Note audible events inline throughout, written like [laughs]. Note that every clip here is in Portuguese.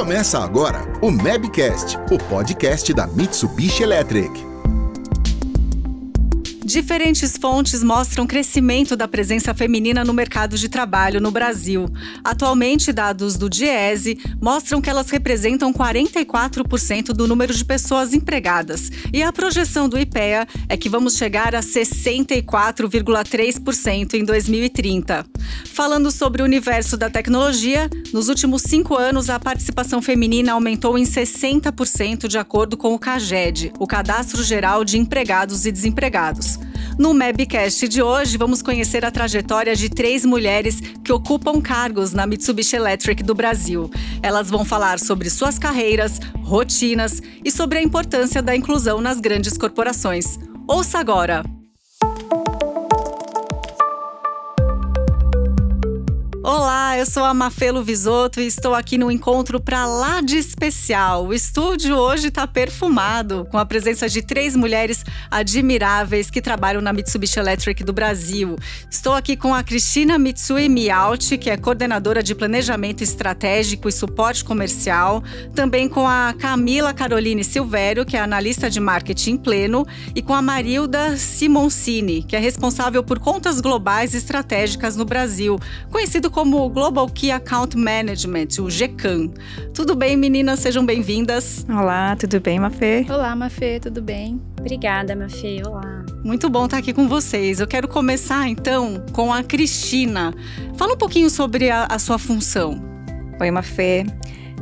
Começa agora o Mabcast, o podcast da Mitsubishi Electric. Diferentes fontes mostram crescimento da presença feminina no mercado de trabalho no Brasil. Atualmente, dados do Diese mostram que elas representam 44% do número de pessoas empregadas. E a projeção do IPEA é que vamos chegar a 64,3% em 2030. Falando sobre o universo da tecnologia, nos últimos cinco anos a participação feminina aumentou em 60% de acordo com o CAGED, o Cadastro Geral de Empregados e Desempregados. No Mabcast de hoje, vamos conhecer a trajetória de três mulheres que ocupam cargos na Mitsubishi Electric do Brasil. Elas vão falar sobre suas carreiras, rotinas e sobre a importância da inclusão nas grandes corporações. Ouça agora! Olá, eu sou a Mafelo Visoto e estou aqui no encontro para lá de especial. O estúdio hoje está perfumado, com a presença de três mulheres admiráveis que trabalham na Mitsubishi Electric do Brasil. Estou aqui com a Cristina Mitsui Miauti, que é coordenadora de planejamento estratégico e suporte comercial, também com a Camila Caroline Silvério, que é analista de marketing pleno, e com a Marilda Simoncini, que é responsável por contas globais estratégicas no Brasil, conhecido como como Global Key Account Management, o GCAM. Tudo bem, meninas? Sejam bem-vindas. Olá, tudo bem, Mafê? Olá, Mafê, tudo bem? Obrigada, Mafê. Olá. Muito bom estar aqui com vocês. Eu quero começar então com a Cristina. Fala um pouquinho sobre a, a sua função. Oi, Mafê.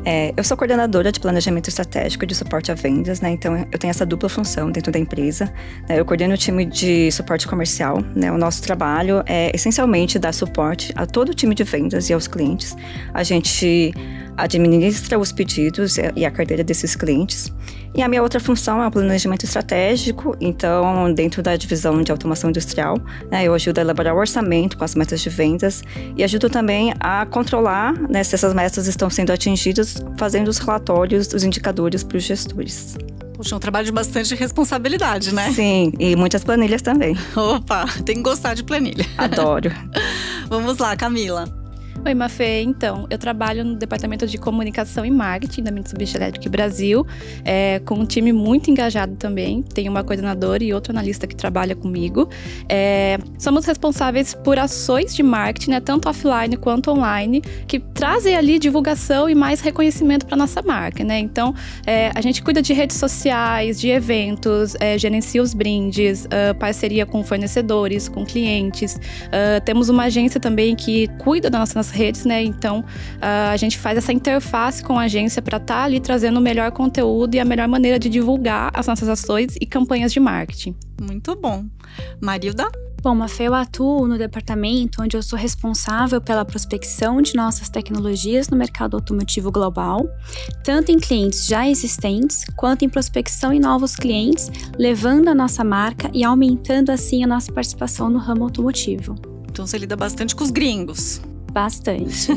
É, eu sou coordenadora de planejamento estratégico de suporte a vendas, né? Então eu tenho essa dupla função dentro da empresa. Né? Eu coordeno o time de suporte comercial. Né? O nosso trabalho é essencialmente dar suporte a todo o time de vendas e aos clientes. A gente administra os pedidos e a carteira desses clientes. E a minha outra função é o planejamento estratégico. Então, dentro da divisão de automação industrial, né, eu ajudo a elaborar o orçamento com as metas de vendas e ajudo também a controlar né, se essas metas estão sendo atingidas, fazendo os relatórios dos indicadores para os gestores. Puxa, é um trabalho de bastante responsabilidade, né? Sim, e muitas planilhas também. Opa, tem que gostar de planilha. Adoro. [laughs] Vamos lá, Camila. Oi, Mafê. Então, eu trabalho no departamento de comunicação e marketing da Mitsubishi Electric Brasil, é, com um time muito engajado também. Tem uma coordenadora e outro analista que trabalha comigo. É, somos responsáveis por ações de marketing, né, tanto offline quanto online, que trazem ali divulgação e mais reconhecimento para nossa marca, né? Então, é, a gente cuida de redes sociais, de eventos, é, gerencia os brindes, uh, parceria com fornecedores, com clientes. Uh, temos uma agência também que cuida das nossas redes, né? Então a gente faz essa interface com a agência para estar tá ali trazendo o melhor conteúdo e a melhor maneira de divulgar as nossas ações e campanhas de marketing. Muito bom. Marilda? Bom, Mafê, eu atuo no departamento onde eu sou responsável pela prospecção de nossas tecnologias no mercado automotivo global, tanto em clientes já existentes, quanto em prospecção em novos clientes, levando a nossa marca e aumentando assim a nossa participação no ramo automotivo. Então você lida bastante com os gringos. Bastante.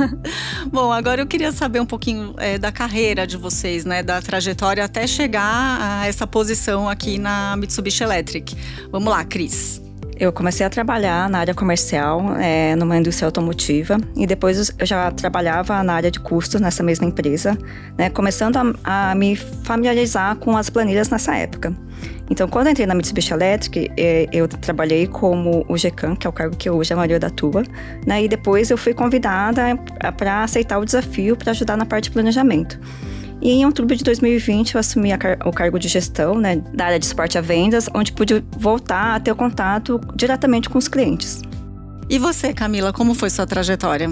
[laughs] Bom, agora eu queria saber um pouquinho é, da carreira de vocês, né? Da trajetória até chegar a essa posição aqui na Mitsubishi Electric. Vamos lá, Cris. Eu comecei a trabalhar na área comercial, é, numa indústria automotiva, e depois eu já trabalhava na área de custos nessa mesma empresa, né, começando a, a me familiarizar com as planilhas nessa época. Então, quando eu entrei na Mitsubishi Electric, é, eu trabalhei como o GCAM, que é o cargo que hoje a maioria da tua, né? E depois eu fui convidada para aceitar o desafio para ajudar na parte de planejamento. E em outubro de 2020 eu assumi car o cargo de gestão né, da área de suporte a vendas, onde pude voltar a ter o contato diretamente com os clientes. E você, Camila, como foi sua trajetória?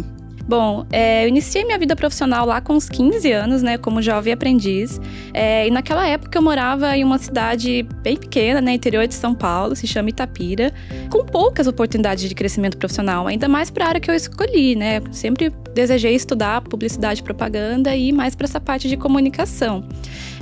Bom, é, eu iniciei minha vida profissional lá com uns 15 anos, né, como jovem aprendiz. É, e naquela época eu morava em uma cidade bem pequena, né, interior de São Paulo, se chama Itapira, com poucas oportunidades de crescimento profissional, ainda mais para a área que eu escolhi, né. Sempre desejei estudar publicidade e propaganda e mais para essa parte de comunicação.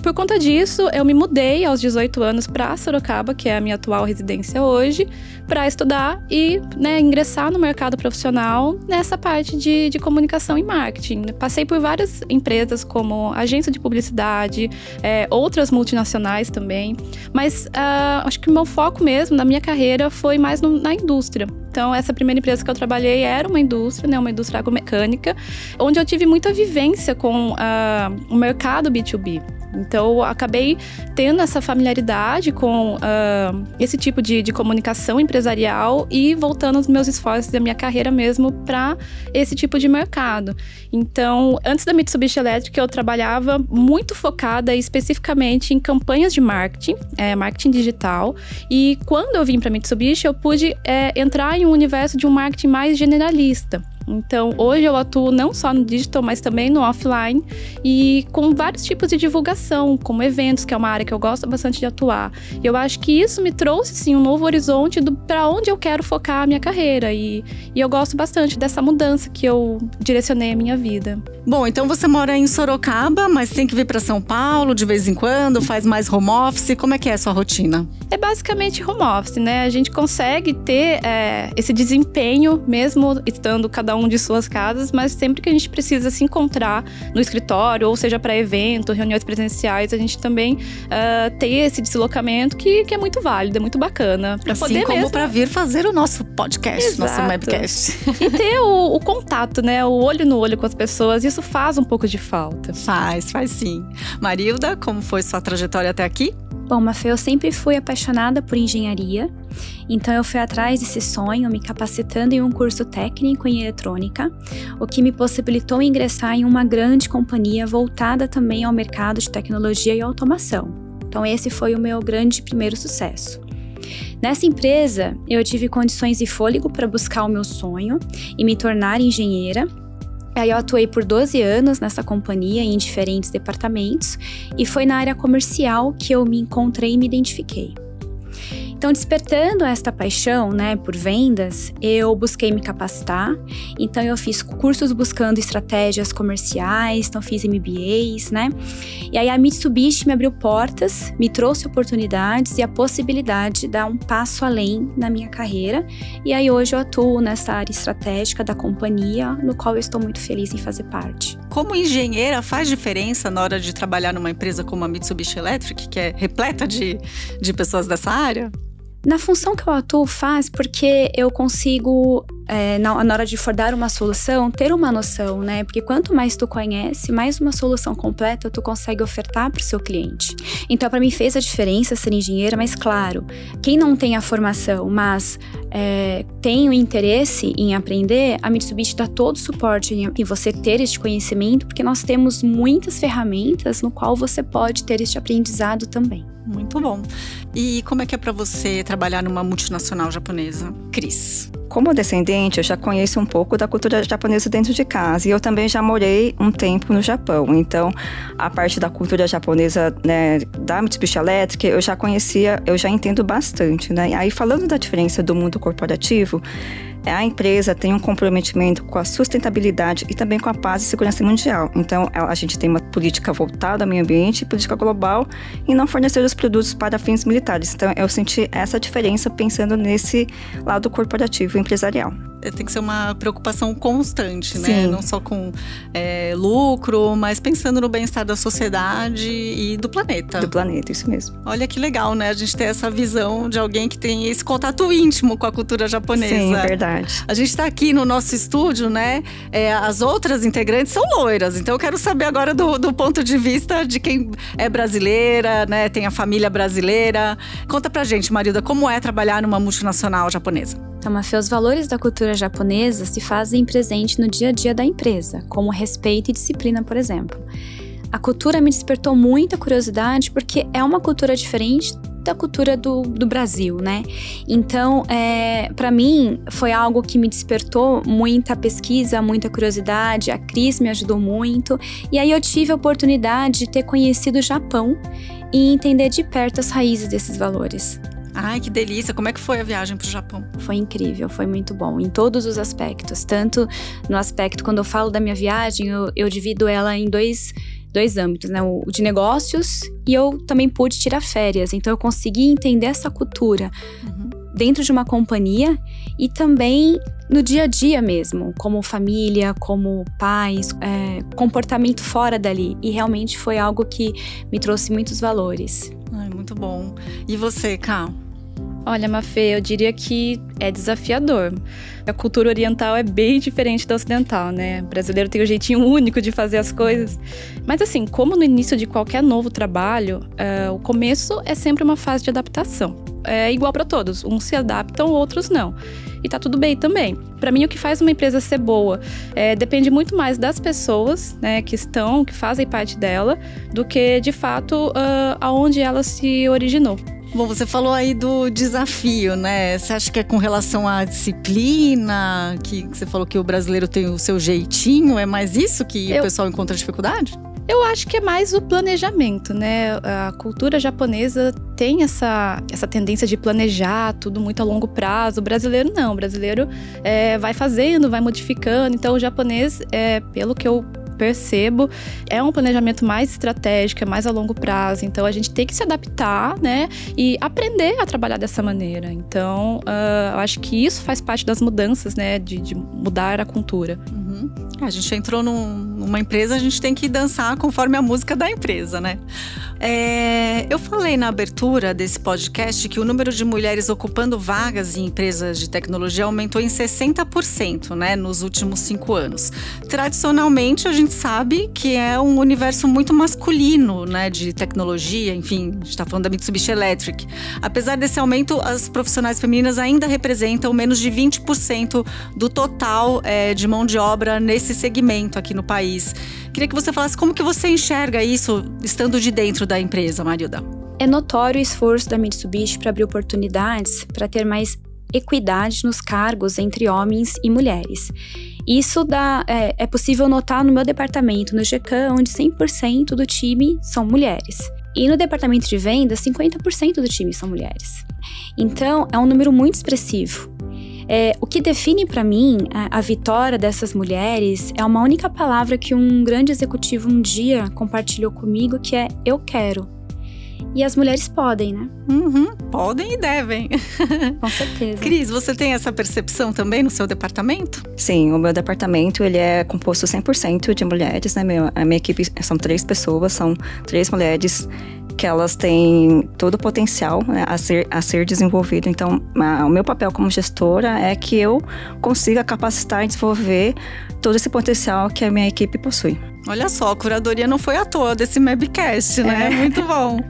Por conta disso, eu me mudei aos 18 anos para Sorocaba, que é a minha atual residência hoje, para estudar e né, ingressar no mercado profissional nessa parte de, de, comunicação e marketing. Passei por várias empresas, como agência de publicidade, é, outras multinacionais também, mas uh, acho que o meu foco mesmo na minha carreira foi mais no, na indústria. Então, essa primeira empresa que eu trabalhei era uma indústria, né, uma indústria agromecânica, onde eu tive muita vivência com uh, o mercado B2B. Então, eu acabei tendo essa familiaridade com uh, esse tipo de, de, comunicação empresarial e voltando os meus esforços da minha carreira mesmo para esse tipo de mercado. Então, antes da Mitsubishi Electric, eu trabalhava muito focada especificamente em campanhas de marketing, é, marketing digital. E quando eu vim para Mitsubishi, eu pude é, entrar em um universo de um marketing mais generalista. Então, hoje eu atuo não só no digital, mas também no offline e com vários tipos de divulgação, como eventos, que é uma área que eu gosto bastante de atuar. E eu acho que isso me trouxe sim um novo horizonte para onde eu quero focar a minha carreira e, e eu gosto bastante dessa mudança que eu direcionei a minha vida. Bom, então você mora em Sorocaba, mas tem que vir para São Paulo de vez em quando, faz mais home office. Como é que é a sua rotina? É basicamente home office, né? A gente consegue ter é, esse desempenho mesmo estando cada um de suas casas, mas sempre que a gente precisa se encontrar no escritório, ou seja, para evento, reuniões presenciais, a gente também uh, tem esse deslocamento que, que é muito válido, é muito bacana. Pra assim como para vir fazer o nosso podcast, Exato. nosso webcast. E ter o, o contato, né? O olho no olho com as pessoas, isso faz um pouco de falta. Faz, faz sim. Marilda, como foi sua trajetória até aqui? Bom, Mafê, eu sempre fui apaixonada por engenharia, então eu fui atrás desse sonho, me capacitando em um curso técnico em eletrônica, o que me possibilitou ingressar em uma grande companhia voltada também ao mercado de tecnologia e automação. Então, esse foi o meu grande primeiro sucesso. Nessa empresa, eu tive condições e fôlego para buscar o meu sonho e me tornar engenheira, Aí eu atuei por 12 anos nessa companhia em diferentes departamentos e foi na área comercial que eu me encontrei e me identifiquei. Então, despertando esta paixão, né, por vendas, eu busquei me capacitar. Então, eu fiz cursos buscando estratégias comerciais, então fiz MBAs, né? E aí a Mitsubishi me abriu portas, me trouxe oportunidades e a possibilidade de dar um passo além na minha carreira. E aí hoje eu atuo nessa área estratégica da companhia, no qual eu estou muito feliz em fazer parte. Como engenheira, faz diferença na hora de trabalhar numa empresa como a Mitsubishi Electric, que é repleta de, de pessoas dessa área? Na função que eu atuo faz porque eu consigo, é, na, na, hora de for dar uma solução, ter uma noção, né? Porque quanto mais tu conhece, mais uma solução completa tu consegue ofertar para o seu cliente. Então, para mim fez a diferença ser engenheira, mas claro, quem não tem a formação, mas é, tem o interesse em aprender, a Mitsubishi dá todo o suporte em, em você ter este conhecimento, porque nós temos muitas ferramentas no qual você pode ter este aprendizado também. Muito bom. E como é que é para você trabalhar numa multinacional japonesa? Cris. Como descendente, eu já conheço um pouco da cultura japonesa dentro de casa e eu também já morei um tempo no Japão. Então, a parte da cultura japonesa, né, da Mitsubishi Electric, eu já conhecia, eu já entendo bastante, né? Aí falando da diferença do mundo corporativo, a empresa tem um comprometimento com a sustentabilidade e também com a paz e segurança mundial. Então, a gente tem uma política voltada ao meio ambiente, política global e não fornecer os produtos para fins militares. Então, eu senti essa diferença pensando nesse lado corporativo empresarial. É, tem que ser uma preocupação constante, né? Não só com é, lucro, mas pensando no bem-estar da sociedade e do planeta. Do planeta, isso mesmo. Olha que legal, né? A gente ter essa visão de alguém que tem esse contato íntimo com a cultura japonesa. Sim, verdade. A gente está aqui no nosso estúdio, né? É, as outras integrantes são loiras, então eu quero saber agora do, do ponto de vista de quem é brasileira, né? Tem a família brasileira. Conta pra gente, Marilda, como é trabalhar numa multinacional japonesa? Então, Mafê, os valores da cultura japonesa se fazem presente no dia a dia da empresa, como respeito e disciplina, por exemplo. A cultura me despertou muita curiosidade porque é uma cultura diferente da cultura do, do Brasil, né? Então, é, para mim, foi algo que me despertou muita pesquisa, muita curiosidade. A Cris me ajudou muito. E aí eu tive a oportunidade de ter conhecido o Japão e entender de perto as raízes desses valores. Ai, que delícia! Como é que foi a viagem para o Japão? Foi incrível, foi muito bom, em todos os aspectos. Tanto no aspecto, quando eu falo da minha viagem, eu, eu divido ela em dois, dois âmbitos, né? O de negócios e eu também pude tirar férias. Então eu consegui entender essa cultura uhum. dentro de uma companhia e também no dia a dia mesmo, como família, como pais, é, comportamento fora dali. E realmente foi algo que me trouxe muitos valores. Ai, muito bom. E você, Ká? Olha, Mafê, eu diria que é desafiador. A cultura oriental é bem diferente da ocidental, né? O brasileiro tem um jeitinho único de fazer as coisas. Mas assim, como no início de qualquer novo trabalho, uh, o começo é sempre uma fase de adaptação. É igual para todos, uns se adaptam, outros não. E tá tudo bem também. Para mim, o que faz uma empresa ser boa é, depende muito mais das pessoas, né, que estão, que fazem parte dela, do que de fato uh, aonde ela se originou. Bom, você falou aí do desafio, né? Você acha que é com relação à disciplina, que você falou que o brasileiro tem o seu jeitinho, é mais isso que Eu... o pessoal encontra dificuldade? Eu acho que é mais o planejamento, né? A cultura japonesa tem essa, essa tendência de planejar tudo muito a longo prazo. O brasileiro não. O brasileiro é, vai fazendo, vai modificando. Então, o japonês, é, pelo que eu percebo, é um planejamento mais estratégico, é mais a longo prazo. Então a gente tem que se adaptar, né? E aprender a trabalhar dessa maneira. Então, uh, eu acho que isso faz parte das mudanças, né? De, de mudar a cultura. Uhum. A gente entrou num, numa empresa, a gente tem que dançar conforme a música da empresa, né? É, eu falei na abertura desse podcast que o número de mulheres ocupando vagas em empresas de tecnologia aumentou em 60%, né, nos últimos cinco anos. Tradicionalmente, a gente sabe que é um universo muito masculino, né, de tecnologia, enfim, a gente está falando da Mitsubishi Electric. Apesar desse aumento, as profissionais femininas ainda representam menos de 20% do total é, de mão de obra nesse segmento aqui no país. Queria que você falasse como que você enxerga isso estando de dentro da empresa, Marilda. É notório o esforço da Mitsubishi para abrir oportunidades para ter mais equidade nos cargos entre homens e mulheres. Isso dá, é, é possível notar no meu departamento, no GCAM, onde 100% do time são mulheres. E no departamento de vendas, 50% do time são mulheres. Então, é um número muito expressivo. É, o que define para mim a, a, vitória dessas mulheres é uma única palavra que um grande executivo um dia compartilhou comigo, que é eu quero. E as mulheres podem, né? Uhum, podem e devem. [laughs] Com certeza. Cris, você tem essa percepção também no seu departamento? Sim, o meu departamento ele é composto 100% de mulheres, né? Meu, a minha equipe são três pessoas, são três mulheres que elas têm todo o potencial né, a, ser, a ser desenvolvido. Então, a, o meu papel como gestora é que eu consiga capacitar e desenvolver todo esse potencial que a minha equipe possui. Olha só, a curadoria não foi à toa desse Mabcast, né? É. Muito bom.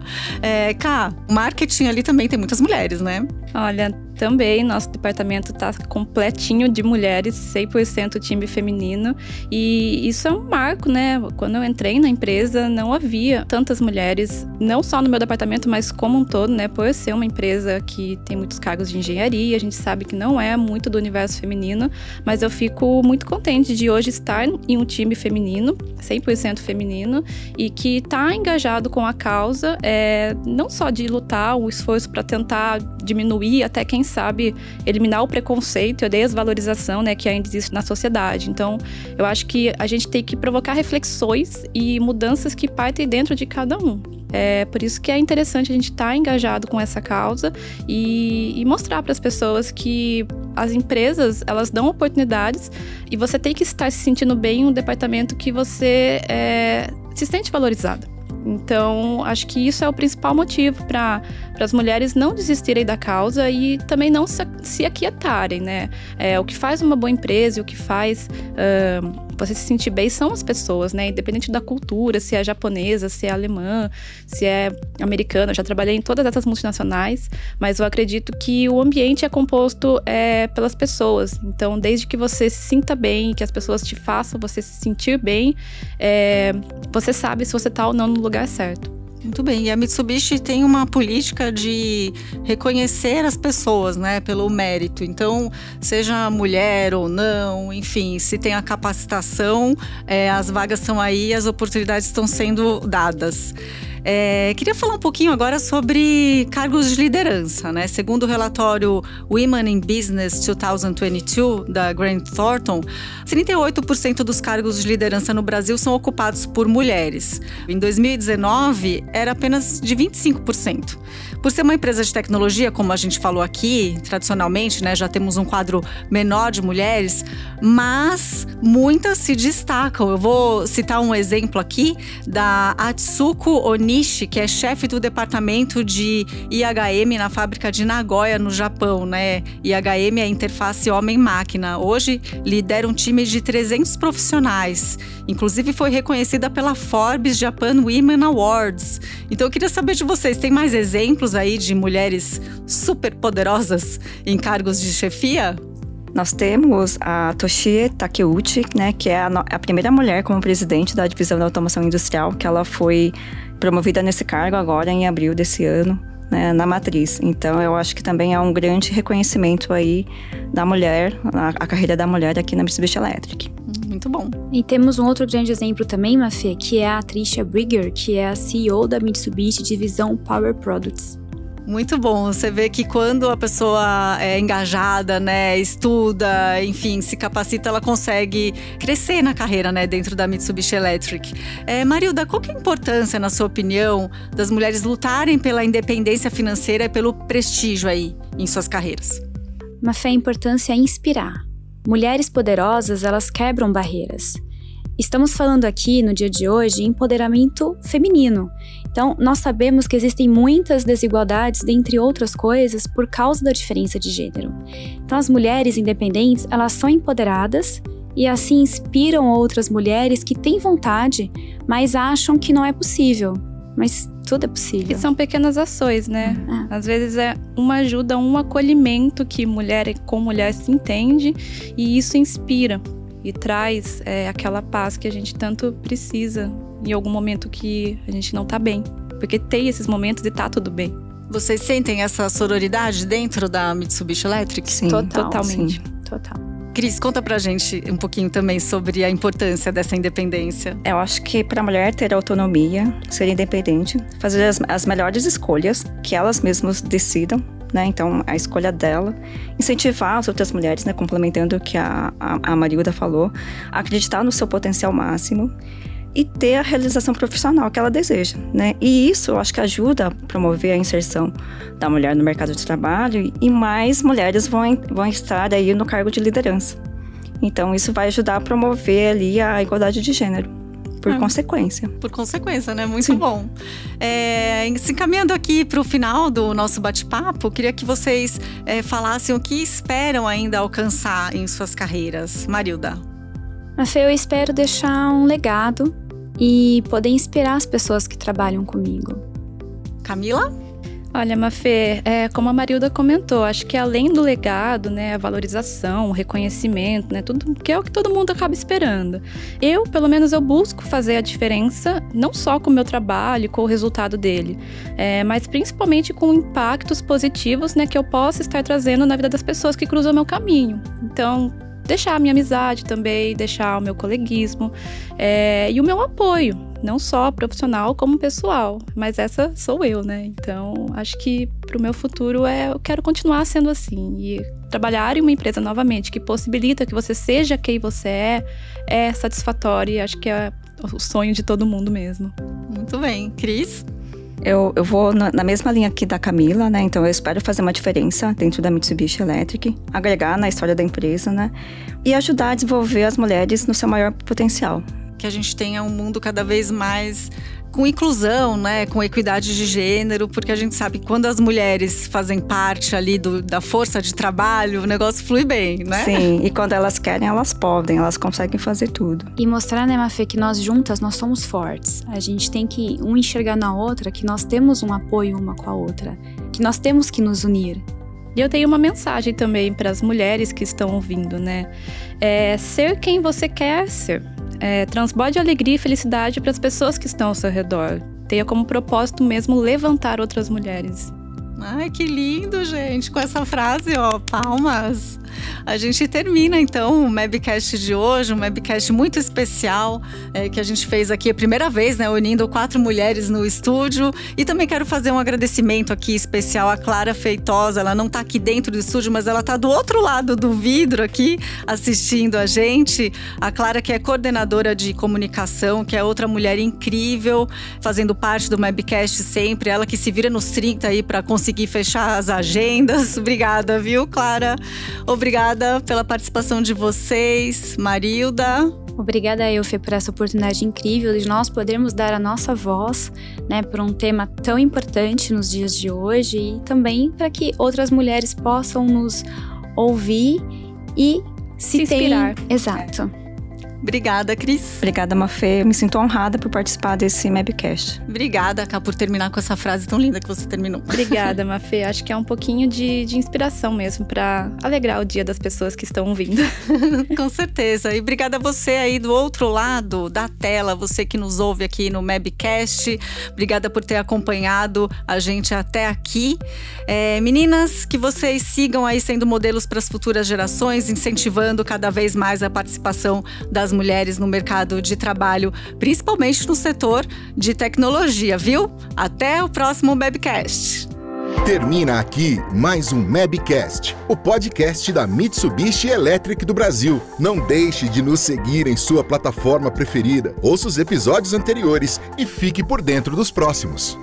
É, Cá, marketing ali também tem muitas mulheres, né? Olha, também nosso departamento está completinho de mulheres, 100% time feminino. E isso é um marco, né? Quando eu entrei na empresa, não havia tantas mulheres, não só no meu departamento, mas como um todo, né? Por ser uma empresa que tem muitos cargos de engenharia, a gente sabe que não é muito do universo feminino, mas eu fico muito contente de hoje estar em um time feminino, 100% feminino, e que está engajado com a causa, é, não só de lutar, o esforço para tentar diminuir, até quem sabe eliminar o preconceito e a desvalorização né, que ainda existe na sociedade. Então, eu acho que a gente tem que provocar reflexões e mudanças que partem dentro de cada um. É por isso que é interessante a gente estar tá engajado com essa causa e, e mostrar para as pessoas que as empresas elas dão oportunidades e você tem que estar se sentindo bem em um departamento que você é, se sente valorizada. Então, acho que isso é o principal motivo para as mulheres não desistirem da causa e também não se, se aquietarem, né? É, o que faz uma boa empresa e o que faz. Uh, você se sentir bem são as pessoas, né? Independente da cultura, se é japonesa, se é alemã, se é americana. Eu já trabalhei em todas essas multinacionais, mas eu acredito que o ambiente é composto é, pelas pessoas. Então, desde que você se sinta bem, que as pessoas te façam você se sentir bem, é, você sabe se você está ou não no lugar certo. Muito bem. E a Mitsubishi tem uma política de reconhecer as pessoas, né, pelo mérito. Então, seja mulher ou não, enfim, se tem a capacitação, é, as vagas estão aí, as oportunidades estão sendo dadas. É, queria falar um pouquinho agora sobre cargos de liderança, né? Segundo o relatório Women in Business 2022 da Grant Thornton, 38% dos cargos de liderança no Brasil são ocupados por mulheres. Em 2019, era apenas de 25%. Por ser uma empresa de tecnologia, como a gente falou aqui, tradicionalmente, né, já temos um quadro menor de mulheres, mas muitas se destacam. Eu vou citar um exemplo aqui da Atsuko Oni Que é chefe do departamento de IHM na fábrica de Nagoya, no Japão, né? IHM é interface homem-máquina. Hoje lidera um time de 300 profissionais. Inclusive foi reconhecida pela Forbes Japan Women Awards. Então eu queria saber de vocês, tem mais exemplos aí de mulheres super poderosas em cargos de chefia? Nós temos a Toshie Takeuchi, né, que é a, a, primeira mulher como presidente da divisão da automação industrial, que ela foi promovida nesse cargo agora em abril desse ano, né, na matriz. Então, eu acho que também é um grande reconhecimento aí da mulher, a, a carreira da mulher aqui na Mitsubishi Electric. Muito bom. E temos um outro grande exemplo também, Mafê, que é a Tricia Brigger, que é a CEO da Mitsubishi Divisão Power Products. Muito bom. Você vê que quando a pessoa é engajada, né, estuda, enfim, se capacita, ela consegue crescer na carreira, né, dentro da Mitsubishi Electric. É, Marilda, qual que é a importância, na sua opinião, das mulheres lutarem pela independência financeira e pelo prestígio aí em suas carreiras? Uma fé importância é inspirar. Mulheres poderosas, elas quebram barreiras. Estamos falando aqui no dia de hoje empoderamento feminino. Então, nós sabemos que existem muitas desigualdades, dentre outras coisas, por causa da diferença de gênero. Então, as mulheres independentes, elas são empoderadas e assim inspiram outras mulheres que têm vontade, mas acham que não é possível. Mas tudo é possível. E são pequenas ações, né? É. Às vezes é uma ajuda, um acolhimento que mulher com mulher se entende e isso inspira e traz é, aquela paz que a gente tanto precisa em algum momento que a gente não tá bem. Porque tem esses momentos e tá tudo bem. Vocês sentem essa sororidade dentro da Mitsubishi Electric? Sim, Total, totalmente. Sim. Total. Cris, conta pra gente um pouquinho também sobre a importância dessa independência. Eu acho que para a mulher ter autonomia, ser independente, fazer as, as melhores escolhas, que elas mesmas decidam, né? Então, a escolha dela, incentivar as outras mulheres, né? Complementando o que a, a, a Marilda falou, acreditar no seu potencial máximo e ter a realização profissional que ela deseja, né? E isso eu acho que ajuda a promover a inserção da mulher no mercado de trabalho e mais mulheres vão, vão estar aí no cargo de liderança. Então isso vai ajudar a promover ali a igualdade de gênero. Por ah, consequência. Por consequência, né? Muito Sim. bom. É, se encaminhando aqui para o final do nosso bate-papo, queria que vocês é, falassem o que esperam ainda alcançar em suas carreiras. Marilda. Fê, eu espero deixar um legado e poder inspirar as pessoas que trabalham comigo. Camila? Olha, Mafê, é, como a Marilda comentou, acho que além do legado, né, a valorização, o reconhecimento, né, tudo que é o que todo mundo acaba esperando. Eu, pelo menos, eu busco fazer a diferença, não só com o meu trabalho, com o resultado dele, é, mas principalmente com impactos positivos, né, que eu possa estar trazendo na vida das pessoas que cruzam meu caminho. Então, deixar a minha amizade também, deixar o meu coleguismo é, e o meu apoio, não só profissional como pessoal. Mas essa sou eu, né? Então acho que para o meu futuro é eu quero continuar sendo assim e trabalhar em uma empresa novamente que possibilita que você seja quem você é é satisfatório e acho que é o sonho de todo mundo mesmo. Muito bem, Cris. Eu, eu vou na, na, mesma linha aqui da Camila, né? Então eu espero fazer uma diferença dentro da Mitsubishi Electric, agregar na história da empresa, né? E ajudar a desenvolver as mulheres no seu maior potencial. Que a gente tenha um mundo cada vez mais com inclusão, né, com equidade de gênero, porque a gente sabe que quando as mulheres fazem parte ali do, da força de trabalho, o negócio flui bem, né? Sim, [laughs] e quando elas querem, elas podem, elas conseguem fazer tudo. E mostrar, né, Mafê, que nós juntas, nós somos fortes. A gente tem que um enxergar na outra que nós temos um apoio uma com a outra, que nós temos que nos unir. E eu tenho uma mensagem também para as mulheres que estão ouvindo, né? É ser quem você quer ser é, transborde alegria e felicidade para as pessoas que estão ao seu redor. Tenha como propósito mesmo levantar outras mulheres. Ai, que lindo, gente, com essa frase, ó, palmas. A gente termina então o Mabcast de hoje, um Mabcast muito especial é, que a gente fez aqui a primeira vez, né, unindo quatro mulheres no estúdio. E também quero fazer um agradecimento aqui especial à Clara Feitosa. Ela não está aqui dentro do estúdio, mas ela está do outro lado do vidro aqui assistindo a gente. A Clara, que é coordenadora de comunicação, que é outra mulher incrível, fazendo parte do Mabcast sempre. Ela que se vira nos 30 aí para conseguir fechar as agendas. [laughs] Obrigada, viu, Clara? Obrigada pela participação de vocês, Marilda. Obrigada, Eufê, por essa oportunidade incrível de nós podermos dar a nossa voz né, para um tema tão importante nos dias de hoje e também para que outras mulheres possam nos ouvir e se, se inspirar. Tem... Exato. Obrigada, Cris. Obrigada, Mafê. Me sinto honrada por participar desse Mabcast. Obrigada, Cá, por terminar com essa frase tão linda que você terminou. Obrigada, Mafê. Acho que é um pouquinho de, de inspiração mesmo para alegrar o dia das pessoas que estão ouvindo. [laughs] com certeza. E obrigada a você aí do outro lado da tela, você que nos ouve aqui no Mabcast. Obrigada por ter acompanhado a gente até aqui. É, meninas, que vocês sigam aí sendo modelos para as futuras gerações, incentivando cada vez mais a participação das das mulheres no mercado de trabalho, principalmente no setor de tecnologia, viu? Até o próximo Webcast. Termina aqui mais um Mabcast, o podcast da Mitsubishi Electric do Brasil. Não deixe de nos seguir em sua plataforma preferida. Ouça os episódios anteriores e fique por dentro dos próximos.